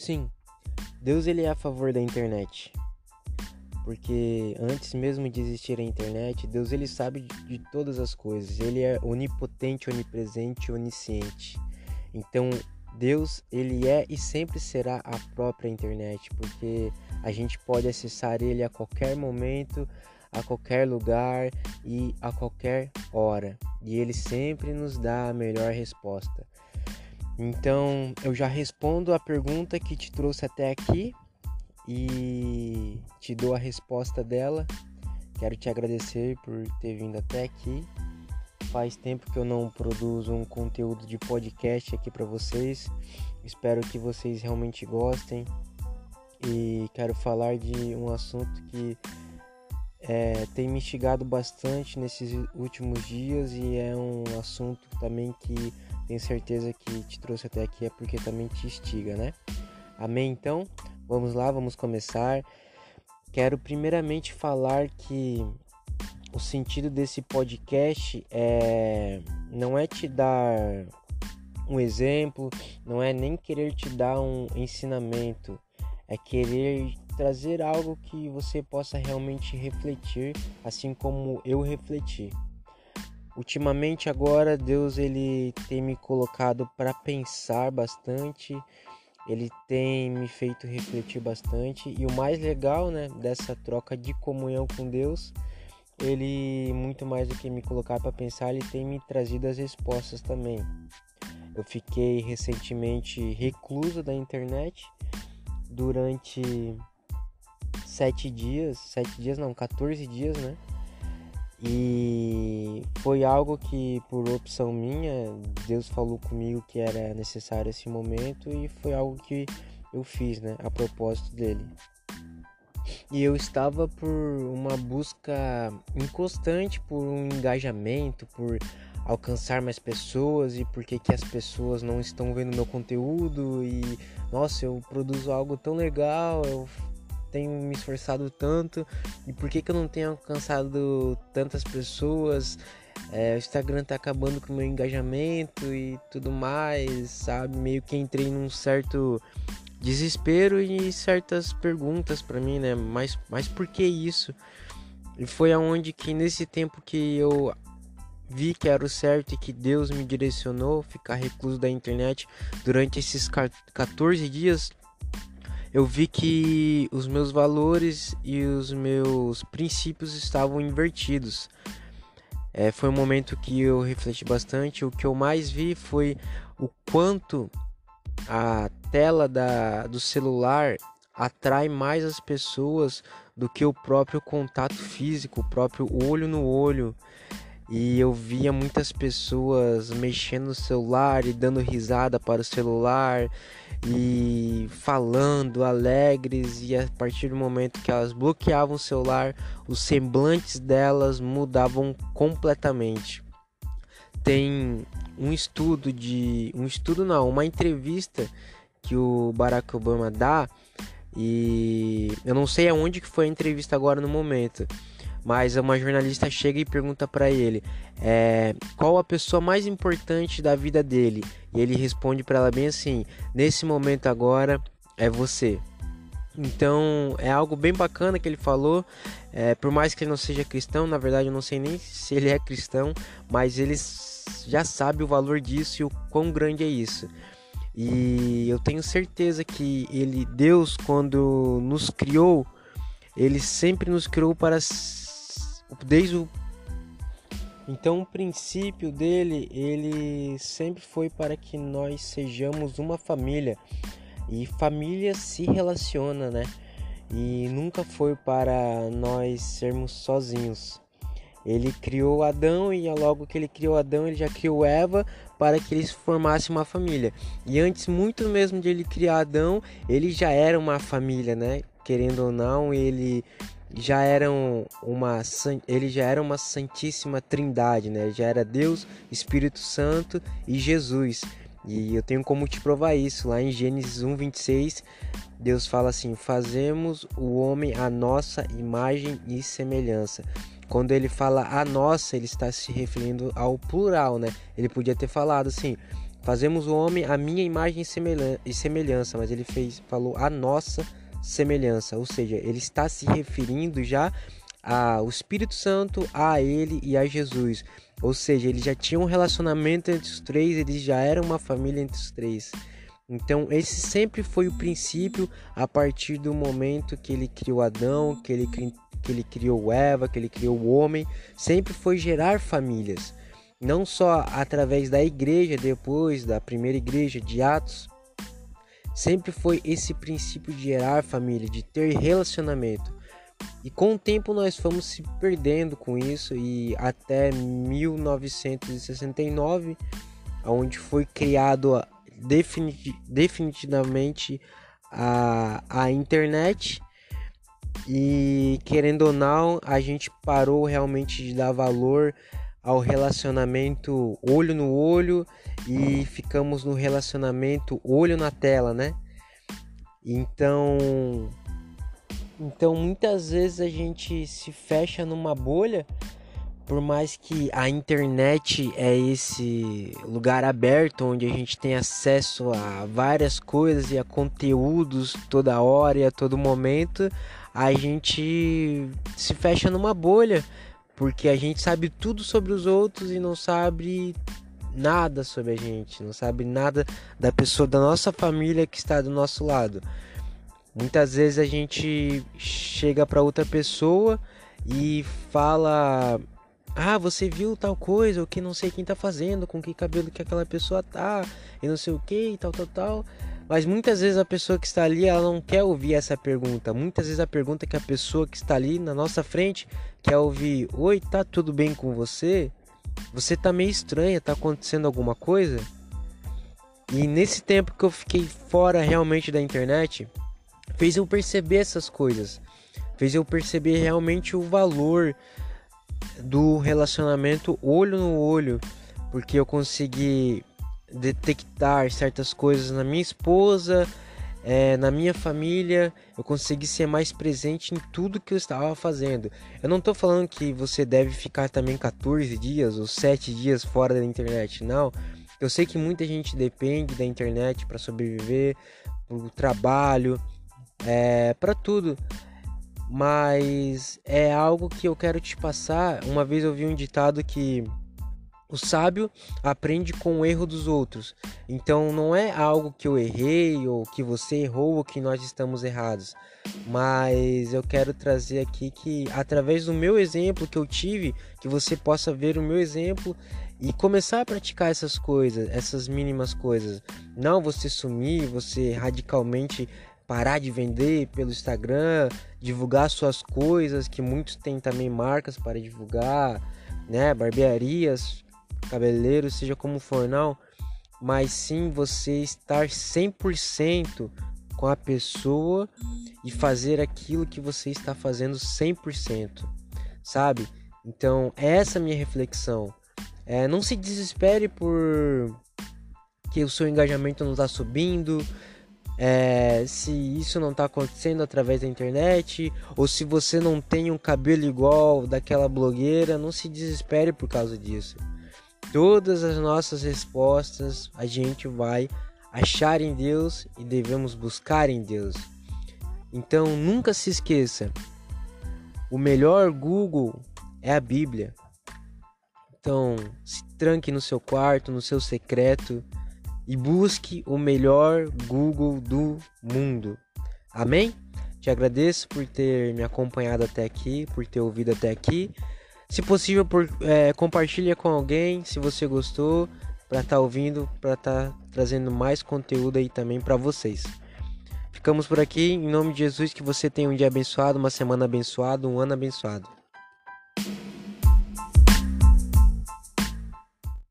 Sim, Deus ele é a favor da internet. Porque antes mesmo de existir a internet, Deus ele sabe de todas as coisas. Ele é onipotente, onipresente, onisciente. Então, Deus ele é e sempre será a própria internet, porque a gente pode acessar ele a qualquer momento, a qualquer lugar e a qualquer hora. E ele sempre nos dá a melhor resposta. Então eu já respondo a pergunta que te trouxe até aqui e te dou a resposta dela. Quero te agradecer por ter vindo até aqui. Faz tempo que eu não produzo um conteúdo de podcast aqui para vocês. Espero que vocês realmente gostem. E quero falar de um assunto que é, tem me instigado bastante nesses últimos dias e é um assunto também que tenho certeza que te trouxe até aqui é porque também te instiga, né? Amém? Então, vamos lá, vamos começar. Quero primeiramente falar que o sentido desse podcast é não é te dar um exemplo, não é nem querer te dar um ensinamento, é querer trazer algo que você possa realmente refletir, assim como eu refleti. Ultimamente agora Deus ele tem me colocado para pensar bastante, ele tem me feito refletir bastante e o mais legal, né, dessa troca de comunhão com Deus, ele muito mais do que me colocar para pensar, ele tem me trazido as respostas também. Eu fiquei recentemente recluso da internet durante sete dias, sete dias não, 14 dias, né? E foi algo que, por opção minha, Deus falou comigo que era necessário esse momento e foi algo que eu fiz, né, a propósito dele. E eu estava por uma busca inconstante por um engajamento, por alcançar mais pessoas e por que as pessoas não estão vendo meu conteúdo e nossa, eu produzo algo tão legal, eu tenho me esforçado tanto e por que, que eu não tenho alcançado tantas pessoas. É, o Instagram tá acabando com o meu engajamento e tudo mais, sabe? Meio que entrei num certo desespero e certas perguntas para mim, né? Mas, mas por que isso? E foi aonde que nesse tempo que eu vi que era o certo e que Deus me direcionou ficar recluso da internet durante esses 14 dias eu vi que os meus valores e os meus princípios estavam invertidos. É, foi um momento que eu refleti bastante. O que eu mais vi foi o quanto a tela da, do celular atrai mais as pessoas do que o próprio contato físico, o próprio olho no olho. E eu via muitas pessoas mexendo no celular e dando risada para o celular e falando alegres e a partir do momento que elas bloqueavam o celular, os semblantes delas mudavam completamente. Tem um estudo de um estudo não, uma entrevista que o Barack Obama dá e eu não sei aonde que foi a entrevista agora no momento, mas uma jornalista chega e pergunta para ele é, qual a pessoa mais importante da vida dele? E ele responde para ela bem assim nesse momento agora é você. Então é algo bem bacana que ele falou. É, por mais que ele não seja cristão na verdade eu não sei nem se ele é cristão mas ele já sabe o valor disso e o quão grande é isso. E eu tenho certeza que ele Deus quando nos criou ele sempre nos criou para desde o então o princípio dele, ele sempre foi para que nós sejamos uma família. E família se relaciona, né? E nunca foi para nós sermos sozinhos. Ele criou Adão e logo que ele criou Adão, ele já criou Eva para que eles formassem uma família. E antes muito mesmo de ele criar Adão, ele já era uma família, né? Querendo ou não, ele já eram uma ele já era uma santíssima trindade, né? Já era Deus, Espírito Santo e Jesus. E eu tenho como te provar isso lá em Gênesis 1:26, Deus fala assim: "Fazemos o homem à nossa imagem e semelhança". Quando ele fala a nossa, ele está se referindo ao plural, né? Ele podia ter falado assim: Fazemos o homem a minha imagem e semelhança, mas ele fez, falou a nossa semelhança, ou seja, ele está se referindo já ao Espírito Santo, a ele e a Jesus. Ou seja, ele já tinha um relacionamento entre os três, eles já eram uma família entre os três. Então, esse sempre foi o princípio a partir do momento que ele criou Adão, que ele, que ele criou Eva, que ele criou o homem, sempre foi gerar famílias não só através da igreja, depois da primeira igreja de Atos, sempre foi esse princípio de gerar família, de ter relacionamento. E com o tempo nós fomos se perdendo com isso e até 1969, onde foi criado definitivamente a, a internet e querendo ou não, a gente parou realmente de dar valor ao relacionamento olho no olho e ficamos no relacionamento olho na tela, né? Então, então muitas vezes a gente se fecha numa bolha, por mais que a internet é esse lugar aberto onde a gente tem acesso a várias coisas e a conteúdos toda hora e a todo momento, a gente se fecha numa bolha porque a gente sabe tudo sobre os outros e não sabe nada sobre a gente, não sabe nada da pessoa da nossa família que está do nosso lado. Muitas vezes a gente chega para outra pessoa e fala: "Ah, você viu tal coisa, o que não sei quem tá fazendo, com que cabelo que aquela pessoa tá, e não sei o que, tal, tal, tal". Mas muitas vezes a pessoa que está ali, ela não quer ouvir essa pergunta. Muitas vezes a pergunta que a pessoa que está ali na nossa frente quer ouvir: "Oi, tá tudo bem com você? Você tá meio estranha, tá acontecendo alguma coisa?" E nesse tempo que eu fiquei fora realmente da internet, fez eu perceber essas coisas. Fez eu perceber realmente o valor do relacionamento olho no olho, porque eu consegui detectar certas coisas na minha esposa, é, na minha família, eu consegui ser mais presente em tudo que eu estava fazendo. Eu não estou falando que você deve ficar também 14 dias ou 7 dias fora da internet, não. Eu sei que muita gente depende da internet para sobreviver, o trabalho, é, para tudo. Mas é algo que eu quero te passar. Uma vez eu vi um ditado que o sábio aprende com o erro dos outros. Então não é algo que eu errei ou que você errou ou que nós estamos errados. Mas eu quero trazer aqui que através do meu exemplo que eu tive, que você possa ver o meu exemplo e começar a praticar essas coisas, essas mínimas coisas. Não você sumir, você radicalmente parar de vender pelo Instagram, divulgar suas coisas, que muitos têm também marcas para divulgar, né, barbearias, cabeleireiro, seja como for não, mas sim você estar 100% com a pessoa e fazer aquilo que você está fazendo 100%, sabe? Então, essa é a minha reflexão. É, não se desespere por que o seu engajamento não está subindo, é, se isso não está acontecendo através da internet, ou se você não tem um cabelo igual daquela blogueira, não se desespere por causa disso. Todas as nossas respostas a gente vai achar em Deus e devemos buscar em Deus. Então nunca se esqueça: o melhor Google é a Bíblia. Então se tranque no seu quarto, no seu secreto e busque o melhor Google do mundo. Amém? Te agradeço por ter me acompanhado até aqui, por ter ouvido até aqui. Se possível, por, é, compartilha com alguém se você gostou, para estar tá ouvindo, para estar tá trazendo mais conteúdo aí também para vocês. Ficamos por aqui, em nome de Jesus, que você tenha um dia abençoado, uma semana abençoada, um ano abençoado.